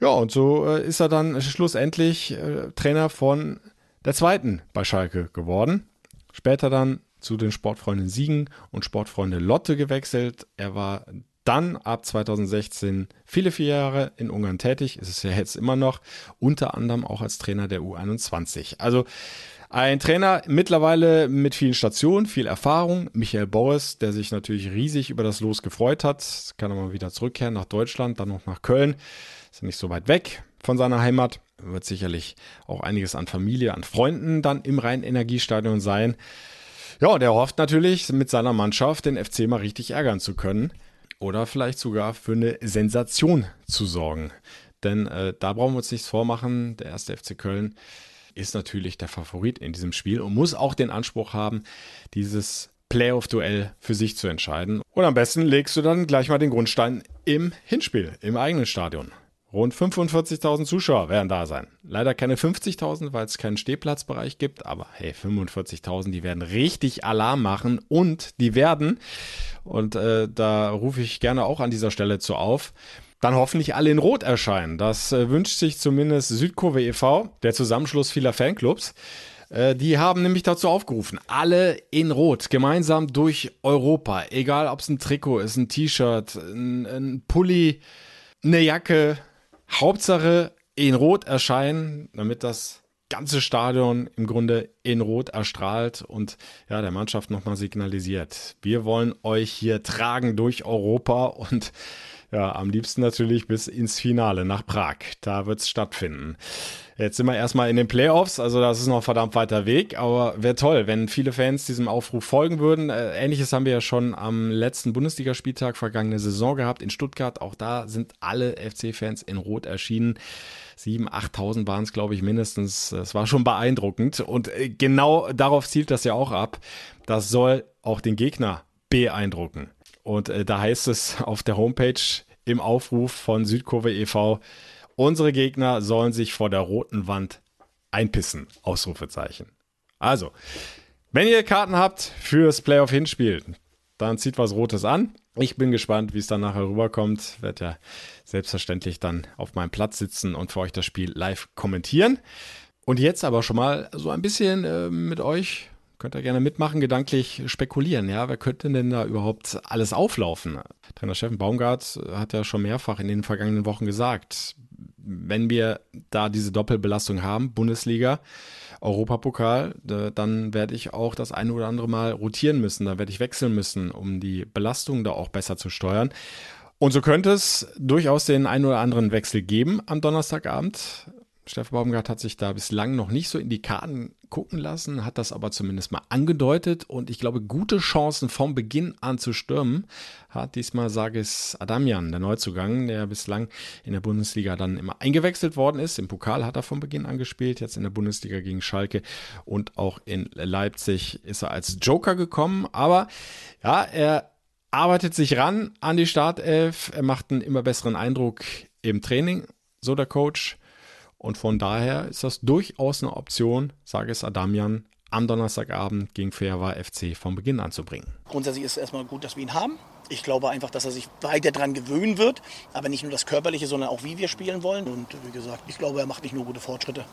Ja, und so äh, ist er dann schlussendlich äh, Trainer von der zweiten bei Schalke geworden. Später dann zu den Sportfreunden Siegen und Sportfreunde Lotte gewechselt. Er war dann ab 2016 viele, viele Jahre in Ungarn tätig, ist es ja jetzt immer noch, unter anderem auch als Trainer der U21. Also ein Trainer mittlerweile mit vielen Stationen, viel Erfahrung. Michael Boris, der sich natürlich riesig über das Los gefreut hat. Kann er mal wieder zurückkehren nach Deutschland, dann noch nach Köln. Ist ja nicht so weit weg von seiner Heimat. Wird sicherlich auch einiges an Familie, an Freunden dann im Rhein-Energiestadion sein. Ja, und er hofft natürlich, mit seiner Mannschaft den FC mal richtig ärgern zu können. Oder vielleicht sogar für eine Sensation zu sorgen. Denn äh, da brauchen wir uns nichts vormachen. Der erste FC Köln ist natürlich der Favorit in diesem Spiel und muss auch den Anspruch haben, dieses Playoff-Duell für sich zu entscheiden. Und am besten legst du dann gleich mal den Grundstein im Hinspiel, im eigenen Stadion. Rund 45.000 Zuschauer werden da sein. Leider keine 50.000, weil es keinen Stehplatzbereich gibt, aber hey, 45.000, die werden richtig Alarm machen und die werden, und äh, da rufe ich gerne auch an dieser Stelle zu auf, dann hoffentlich alle in Rot erscheinen. Das äh, wünscht sich zumindest Südkurve e.V., der Zusammenschluss vieler Fanclubs. Äh, die haben nämlich dazu aufgerufen, alle in Rot, gemeinsam durch Europa, egal ob es ein Trikot ist, ein T-Shirt, ein, ein Pulli, eine Jacke, Hauptsache in Rot erscheinen, damit das ganze Stadion im Grunde in Rot erstrahlt und ja, der Mannschaft nochmal signalisiert. Wir wollen euch hier tragen durch Europa und ja, am liebsten natürlich bis ins Finale nach Prag. Da wird es stattfinden. Jetzt sind wir erstmal in den Playoffs, also das ist noch ein verdammt weiter Weg, aber wäre toll, wenn viele Fans diesem Aufruf folgen würden. Äh, Ähnliches haben wir ja schon am letzten Bundesligaspieltag vergangene Saison gehabt in Stuttgart. Auch da sind alle FC-Fans in Rot erschienen. 7.000, 8.000 waren es, glaube ich, mindestens. Es war schon beeindruckend. Und äh, genau darauf zielt das ja auch ab. Das soll auch den Gegner beeindrucken. Und äh, da heißt es auf der Homepage im Aufruf von Südkurve e.V., Unsere Gegner sollen sich vor der roten Wand einpissen. Ausrufezeichen. Also, wenn ihr Karten habt fürs Playoff-Hinspiel, dann zieht was Rotes an. Ich bin gespannt, wie es dann nachher rüberkommt. Werde ja selbstverständlich dann auf meinem Platz sitzen und für euch das Spiel live kommentieren. Und jetzt aber schon mal so ein bisschen äh, mit euch Könnt ihr gerne mitmachen, gedanklich spekulieren. Ja, wer könnte denn da überhaupt alles auflaufen? Trainer Steffen Baumgart hat ja schon mehrfach in den vergangenen Wochen gesagt, wenn wir da diese Doppelbelastung haben, Bundesliga, Europapokal, dann werde ich auch das eine oder andere Mal rotieren müssen. Da werde ich wechseln müssen, um die Belastung da auch besser zu steuern. Und so könnte es durchaus den einen oder anderen Wechsel geben am Donnerstagabend. Steffen Baumgart hat sich da bislang noch nicht so in die Karten gucken lassen, hat das aber zumindest mal angedeutet und ich glaube, gute Chancen vom Beginn an zu stürmen hat diesmal Sagis Adamian, der Neuzugang, der bislang in der Bundesliga dann immer eingewechselt worden ist. Im Pokal hat er von Beginn an gespielt, jetzt in der Bundesliga gegen Schalke und auch in Leipzig ist er als Joker gekommen, aber ja, er arbeitet sich ran an die Startelf, er macht einen immer besseren Eindruck im Training, so der Coach. Und von daher ist das durchaus eine Option, sage es Adamian, am Donnerstagabend gegen Feava FC von Beginn an zu bringen. Grundsätzlich ist es erstmal gut, dass wir ihn haben. Ich glaube einfach, dass er sich weiter daran gewöhnen wird. Aber nicht nur das Körperliche, sondern auch wie wir spielen wollen. Und wie gesagt, ich glaube, er macht nicht nur gute Fortschritte,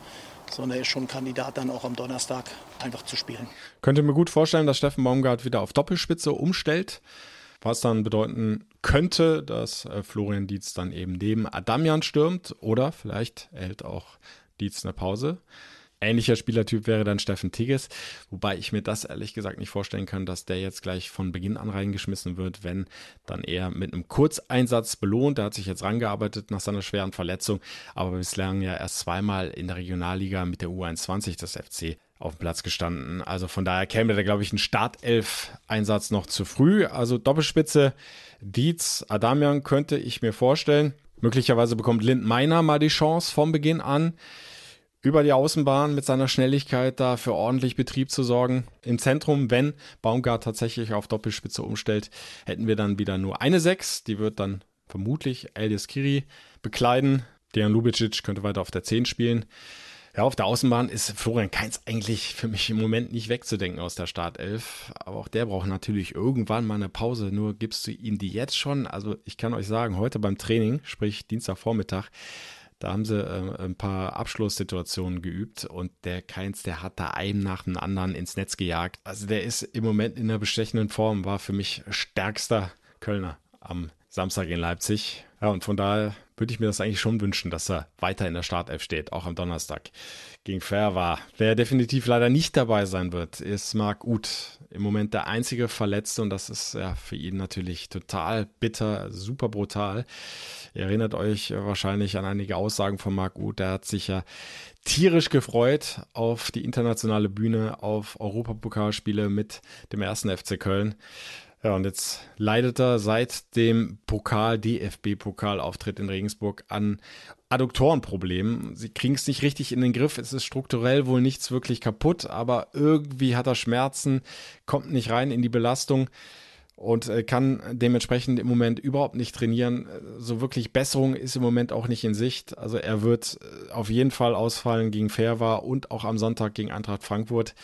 sondern er ist schon Kandidat, dann auch am Donnerstag einfach zu spielen. Könnte mir gut vorstellen, dass Steffen Baumgart wieder auf Doppelspitze umstellt. Was dann bedeuten könnte, dass äh, Florian Dietz dann eben neben Adamian stürmt oder vielleicht erhält auch Dietz eine Pause. Ähnlicher Spielertyp wäre dann Steffen Tigges, wobei ich mir das ehrlich gesagt nicht vorstellen kann, dass der jetzt gleich von Beginn an reingeschmissen wird, wenn dann eher mit einem Kurzeinsatz belohnt. Der hat sich jetzt rangearbeitet nach seiner schweren Verletzung, aber bislang ja erst zweimal in der Regionalliga mit der U21 des FC auf dem Platz gestanden. Also von daher käme da, glaube ich, ein Startelf-Einsatz noch zu früh. Also Doppelspitze Dietz, Adamian könnte ich mir vorstellen. Möglicherweise bekommt Lind Meiner mal die Chance vom Beginn an, über die Außenbahn mit seiner Schnelligkeit da für ordentlich Betrieb zu sorgen. Im Zentrum, wenn Baumgart tatsächlich auf Doppelspitze umstellt, hätten wir dann wieder nur eine Sechs. Die wird dann vermutlich Elias Kiri bekleiden. Dejan Lubicic könnte weiter auf der 10 spielen. Ja, auf der Außenbahn ist Florian Kainz eigentlich für mich im Moment nicht wegzudenken aus der Startelf. Aber auch der braucht natürlich irgendwann mal eine Pause. Nur gibst du ihm die jetzt schon? Also ich kann euch sagen, heute beim Training, sprich Dienstagvormittag, da haben sie äh, ein paar Abschlusssituationen geübt und der Keins, der hat da einen nach dem anderen ins Netz gejagt. Also der ist im Moment in einer bestechenden Form, war für mich stärkster Kölner am Samstag in Leipzig. Ja, und von daher würde ich mir das eigentlich schon wünschen, dass er weiter in der Startelf steht, auch am Donnerstag gegen Fair war. Wer definitiv leider nicht dabei sein wird, ist Marc Uth. Im Moment der einzige Verletzte und das ist ja für ihn natürlich total bitter, super brutal. Ihr erinnert euch wahrscheinlich an einige Aussagen von Marc Uth. Der hat sich ja tierisch gefreut auf die internationale Bühne, auf Europapokalspiele mit dem ersten FC Köln. Ja, und jetzt leidet er seit dem Pokal, DFB-Pokalauftritt in Regensburg an Adduktorenproblemen. Sie kriegen es nicht richtig in den Griff. Es ist strukturell wohl nichts wirklich kaputt, aber irgendwie hat er Schmerzen, kommt nicht rein in die Belastung. und äh, kann dementsprechend im Moment überhaupt nicht trainieren. So wirklich Besserung ist im Moment auch nicht in Sicht. Also er wird äh, auf jeden Fall ausfallen gegen Fairwa und auch am Sonntag gegen Eintracht Frankfurt.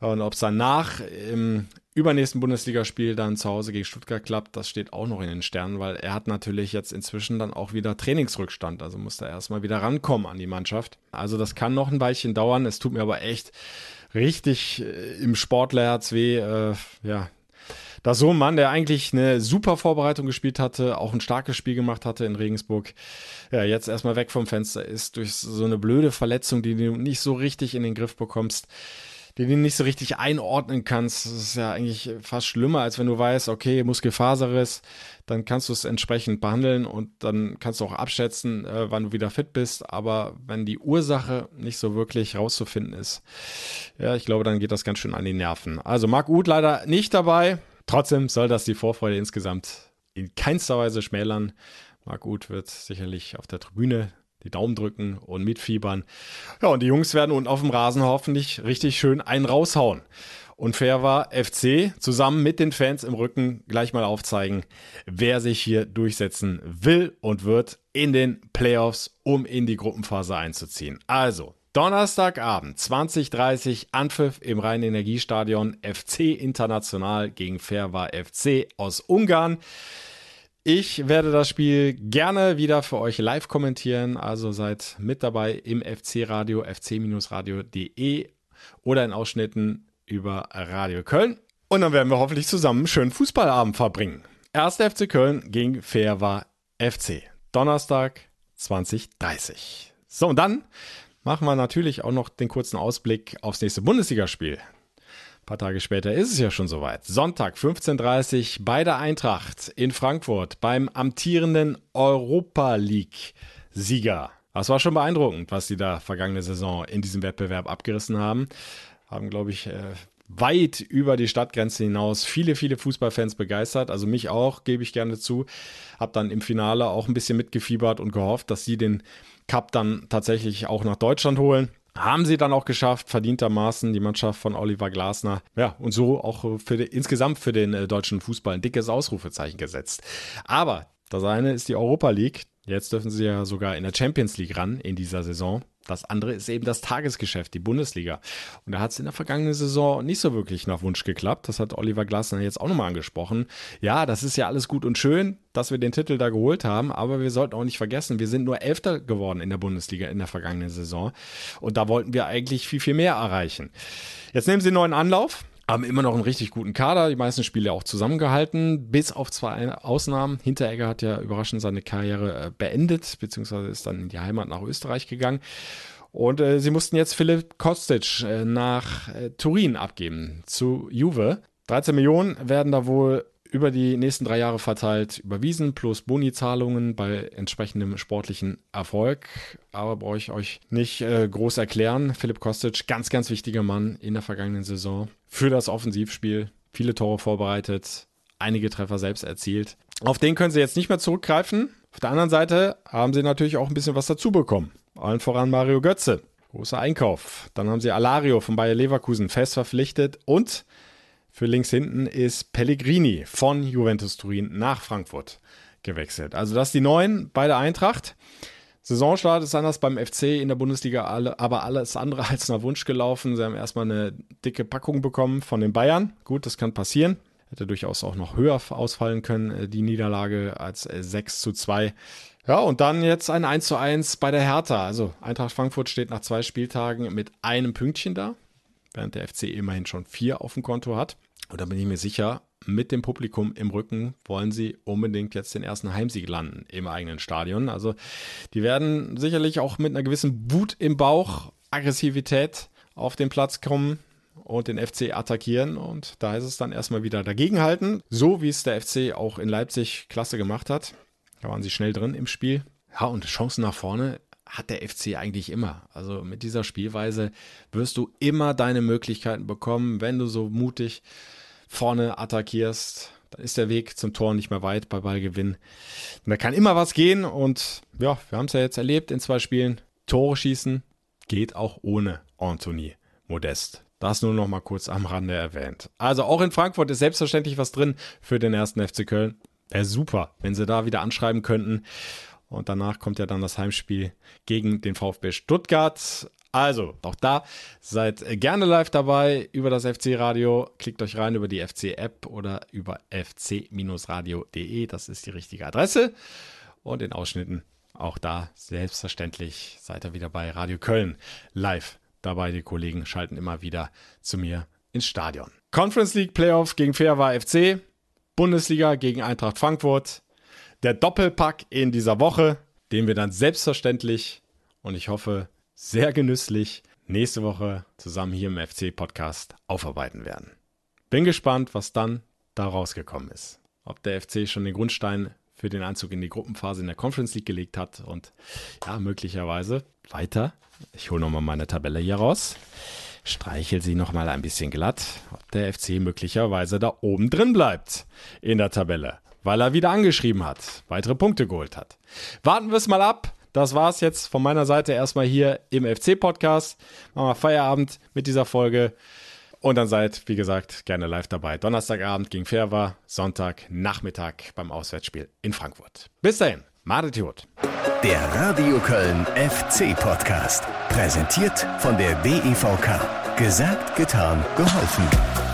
Und ob es danach im übernächsten Bundesligaspiel dann zu Hause gegen Stuttgart klappt, das steht auch noch in den Sternen, weil er hat natürlich jetzt inzwischen dann auch wieder Trainingsrückstand. Also muss er erstmal wieder rankommen an die Mannschaft. Also das kann noch ein Weilchen dauern. Es tut mir aber echt richtig äh, im Sportlerherz weh. Äh, ja, dass so ein Mann, der eigentlich eine super Vorbereitung gespielt hatte, auch ein starkes Spiel gemacht hatte in Regensburg, ja, jetzt erstmal weg vom Fenster ist durch so eine blöde Verletzung, die du nicht so richtig in den Griff bekommst die du nicht so richtig einordnen kannst. Das ist ja eigentlich fast schlimmer, als wenn du weißt, okay, Muskelfaserriss, dann kannst du es entsprechend behandeln und dann kannst du auch abschätzen, äh, wann du wieder fit bist. Aber wenn die Ursache nicht so wirklich rauszufinden ist, ja, ich glaube, dann geht das ganz schön an die Nerven. Also Marc Uth leider nicht dabei. Trotzdem soll das die Vorfreude insgesamt in keinster Weise schmälern. Marc Uth wird sicherlich auf der Tribüne die Daumen drücken und mitfiebern. Ja, und die Jungs werden unten auf dem Rasen hoffentlich richtig schön einen raushauen. Und fair war FC zusammen mit den Fans im Rücken gleich mal aufzeigen, wer sich hier durchsetzen will und wird in den Playoffs, um in die Gruppenphase einzuziehen. Also, Donnerstagabend 2030 Anpfiff im Rhein-Energiestadion FC International gegen Fairwa FC aus Ungarn. Ich werde das Spiel gerne wieder für euch live kommentieren, also seid mit dabei im FC-Radio, fc-radio.de oder in Ausschnitten über Radio Köln. Und dann werden wir hoffentlich zusammen einen schönen Fußballabend verbringen. 1. FC Köln gegen Fairwa FC. Donnerstag 2030. So, und dann machen wir natürlich auch noch den kurzen Ausblick aufs nächste Bundesligaspiel. Ein paar Tage später ist es ja schon soweit. Sonntag 15.30 Uhr bei der Eintracht in Frankfurt beim amtierenden Europa League-Sieger. Das war schon beeindruckend, was sie da vergangene Saison in diesem Wettbewerb abgerissen haben. Haben, glaube ich, äh, weit über die Stadtgrenze hinaus viele, viele Fußballfans begeistert. Also mich auch, gebe ich gerne zu. Hab dann im Finale auch ein bisschen mitgefiebert und gehofft, dass sie den Cup dann tatsächlich auch nach Deutschland holen. Haben sie dann auch geschafft, verdientermaßen, die Mannschaft von Oliver Glasner. Ja, und so auch für die, insgesamt für den äh, deutschen Fußball ein dickes Ausrufezeichen gesetzt. Aber das eine ist die Europa League. Jetzt dürfen sie ja sogar in der Champions League ran in dieser Saison. Das andere ist eben das Tagesgeschäft, die Bundesliga. Und da hat es in der vergangenen Saison nicht so wirklich nach Wunsch geklappt. Das hat Oliver Glasner jetzt auch nochmal angesprochen. Ja, das ist ja alles gut und schön, dass wir den Titel da geholt haben, aber wir sollten auch nicht vergessen, wir sind nur Elfter geworden in der Bundesliga in der vergangenen Saison. Und da wollten wir eigentlich viel, viel mehr erreichen. Jetzt nehmen sie einen neuen Anlauf haben immer noch einen richtig guten Kader, die meisten Spiele auch zusammengehalten, bis auf zwei Ausnahmen. Hinteregger hat ja überraschend seine Karriere äh, beendet, beziehungsweise ist dann in die Heimat nach Österreich gegangen. Und äh, sie mussten jetzt Philipp Kostic äh, nach äh, Turin abgeben zu Juve. 13 Millionen werden da wohl über die nächsten drei Jahre verteilt überwiesen, plus Boni-Zahlungen bei entsprechendem sportlichen Erfolg. Aber brauche ich euch nicht äh, groß erklären. Philipp Kostic, ganz, ganz wichtiger Mann in der vergangenen Saison für das Offensivspiel. Viele Tore vorbereitet, einige Treffer selbst erzielt. Auf den können sie jetzt nicht mehr zurückgreifen. Auf der anderen Seite haben sie natürlich auch ein bisschen was dazu bekommen. Allen voran Mario Götze. Großer Einkauf. Dann haben sie Alario von Bayer Leverkusen fest verpflichtet und für links hinten ist Pellegrini von Juventus Turin nach Frankfurt gewechselt. Also das die neuen bei der Eintracht. Saisonstart ist anders beim FC in der Bundesliga, alle, aber alles andere als nach Wunsch gelaufen. Sie haben erstmal eine dicke Packung bekommen von den Bayern. Gut, das kann passieren. Hätte durchaus auch noch höher ausfallen können, äh, die Niederlage als 6 äh, zu 2. Ja, und dann jetzt ein 1 zu 1 bei der Hertha. Also Eintracht Frankfurt steht nach zwei Spieltagen mit einem Pünktchen da während der FC immerhin schon vier auf dem Konto hat. Und da bin ich mir sicher, mit dem Publikum im Rücken wollen sie unbedingt jetzt den ersten Heimsieg landen im eigenen Stadion. Also die werden sicherlich auch mit einer gewissen Wut im Bauch, Aggressivität auf den Platz kommen und den FC attackieren. Und da ist es dann erstmal wieder dagegenhalten, so wie es der FC auch in Leipzig klasse gemacht hat. Da waren sie schnell drin im Spiel. Ja, und Chancen nach vorne hat der FC eigentlich immer. Also mit dieser Spielweise wirst du immer deine Möglichkeiten bekommen, wenn du so mutig vorne attackierst. Dann ist der Weg zum Tor nicht mehr weit bei Ballgewinn. Und da kann immer was gehen und ja, wir haben es ja jetzt erlebt in zwei Spielen. Tore schießen geht auch ohne Anthony Modest. Das nur noch mal kurz am Rande erwähnt. Also auch in Frankfurt ist selbstverständlich was drin für den ersten FC Köln. Wäre super, wenn sie da wieder anschreiben könnten. Und danach kommt ja dann das Heimspiel gegen den VfB Stuttgart. Also, auch da seid gerne live dabei über das FC-Radio. Klickt euch rein über die FC-App oder über fc-radio.de. Das ist die richtige Adresse. Und in Ausschnitten auch da selbstverständlich seid ihr wieder bei Radio Köln live dabei. Die Kollegen schalten immer wieder zu mir ins Stadion. Conference League Playoff gegen Fairwa FC, Bundesliga gegen Eintracht Frankfurt, der Doppelpack in dieser Woche, den wir dann selbstverständlich und ich hoffe sehr genüsslich nächste Woche zusammen hier im FC-Podcast aufarbeiten werden. Bin gespannt, was dann da rausgekommen ist. Ob der FC schon den Grundstein für den Einzug in die Gruppenphase in der Conference League gelegt hat und ja, möglicherweise weiter. Ich hole nochmal meine Tabelle hier raus. Streichel sie nochmal ein bisschen glatt, ob der FC möglicherweise da oben drin bleibt in der Tabelle, weil er wieder angeschrieben hat, weitere Punkte geholt hat. Warten wir es mal ab. Das war es jetzt von meiner Seite erstmal hier im FC-Podcast. Machen wir Feierabend mit dieser Folge. Und dann seid, wie gesagt, gerne live dabei. Donnerstagabend gegen Fairwa, Sonntag Nachmittag beim Auswärtsspiel in Frankfurt. Bis dahin, Madet. Der Radio Köln FC Podcast. Präsentiert von der DEVK. Gesagt, getan, geholfen.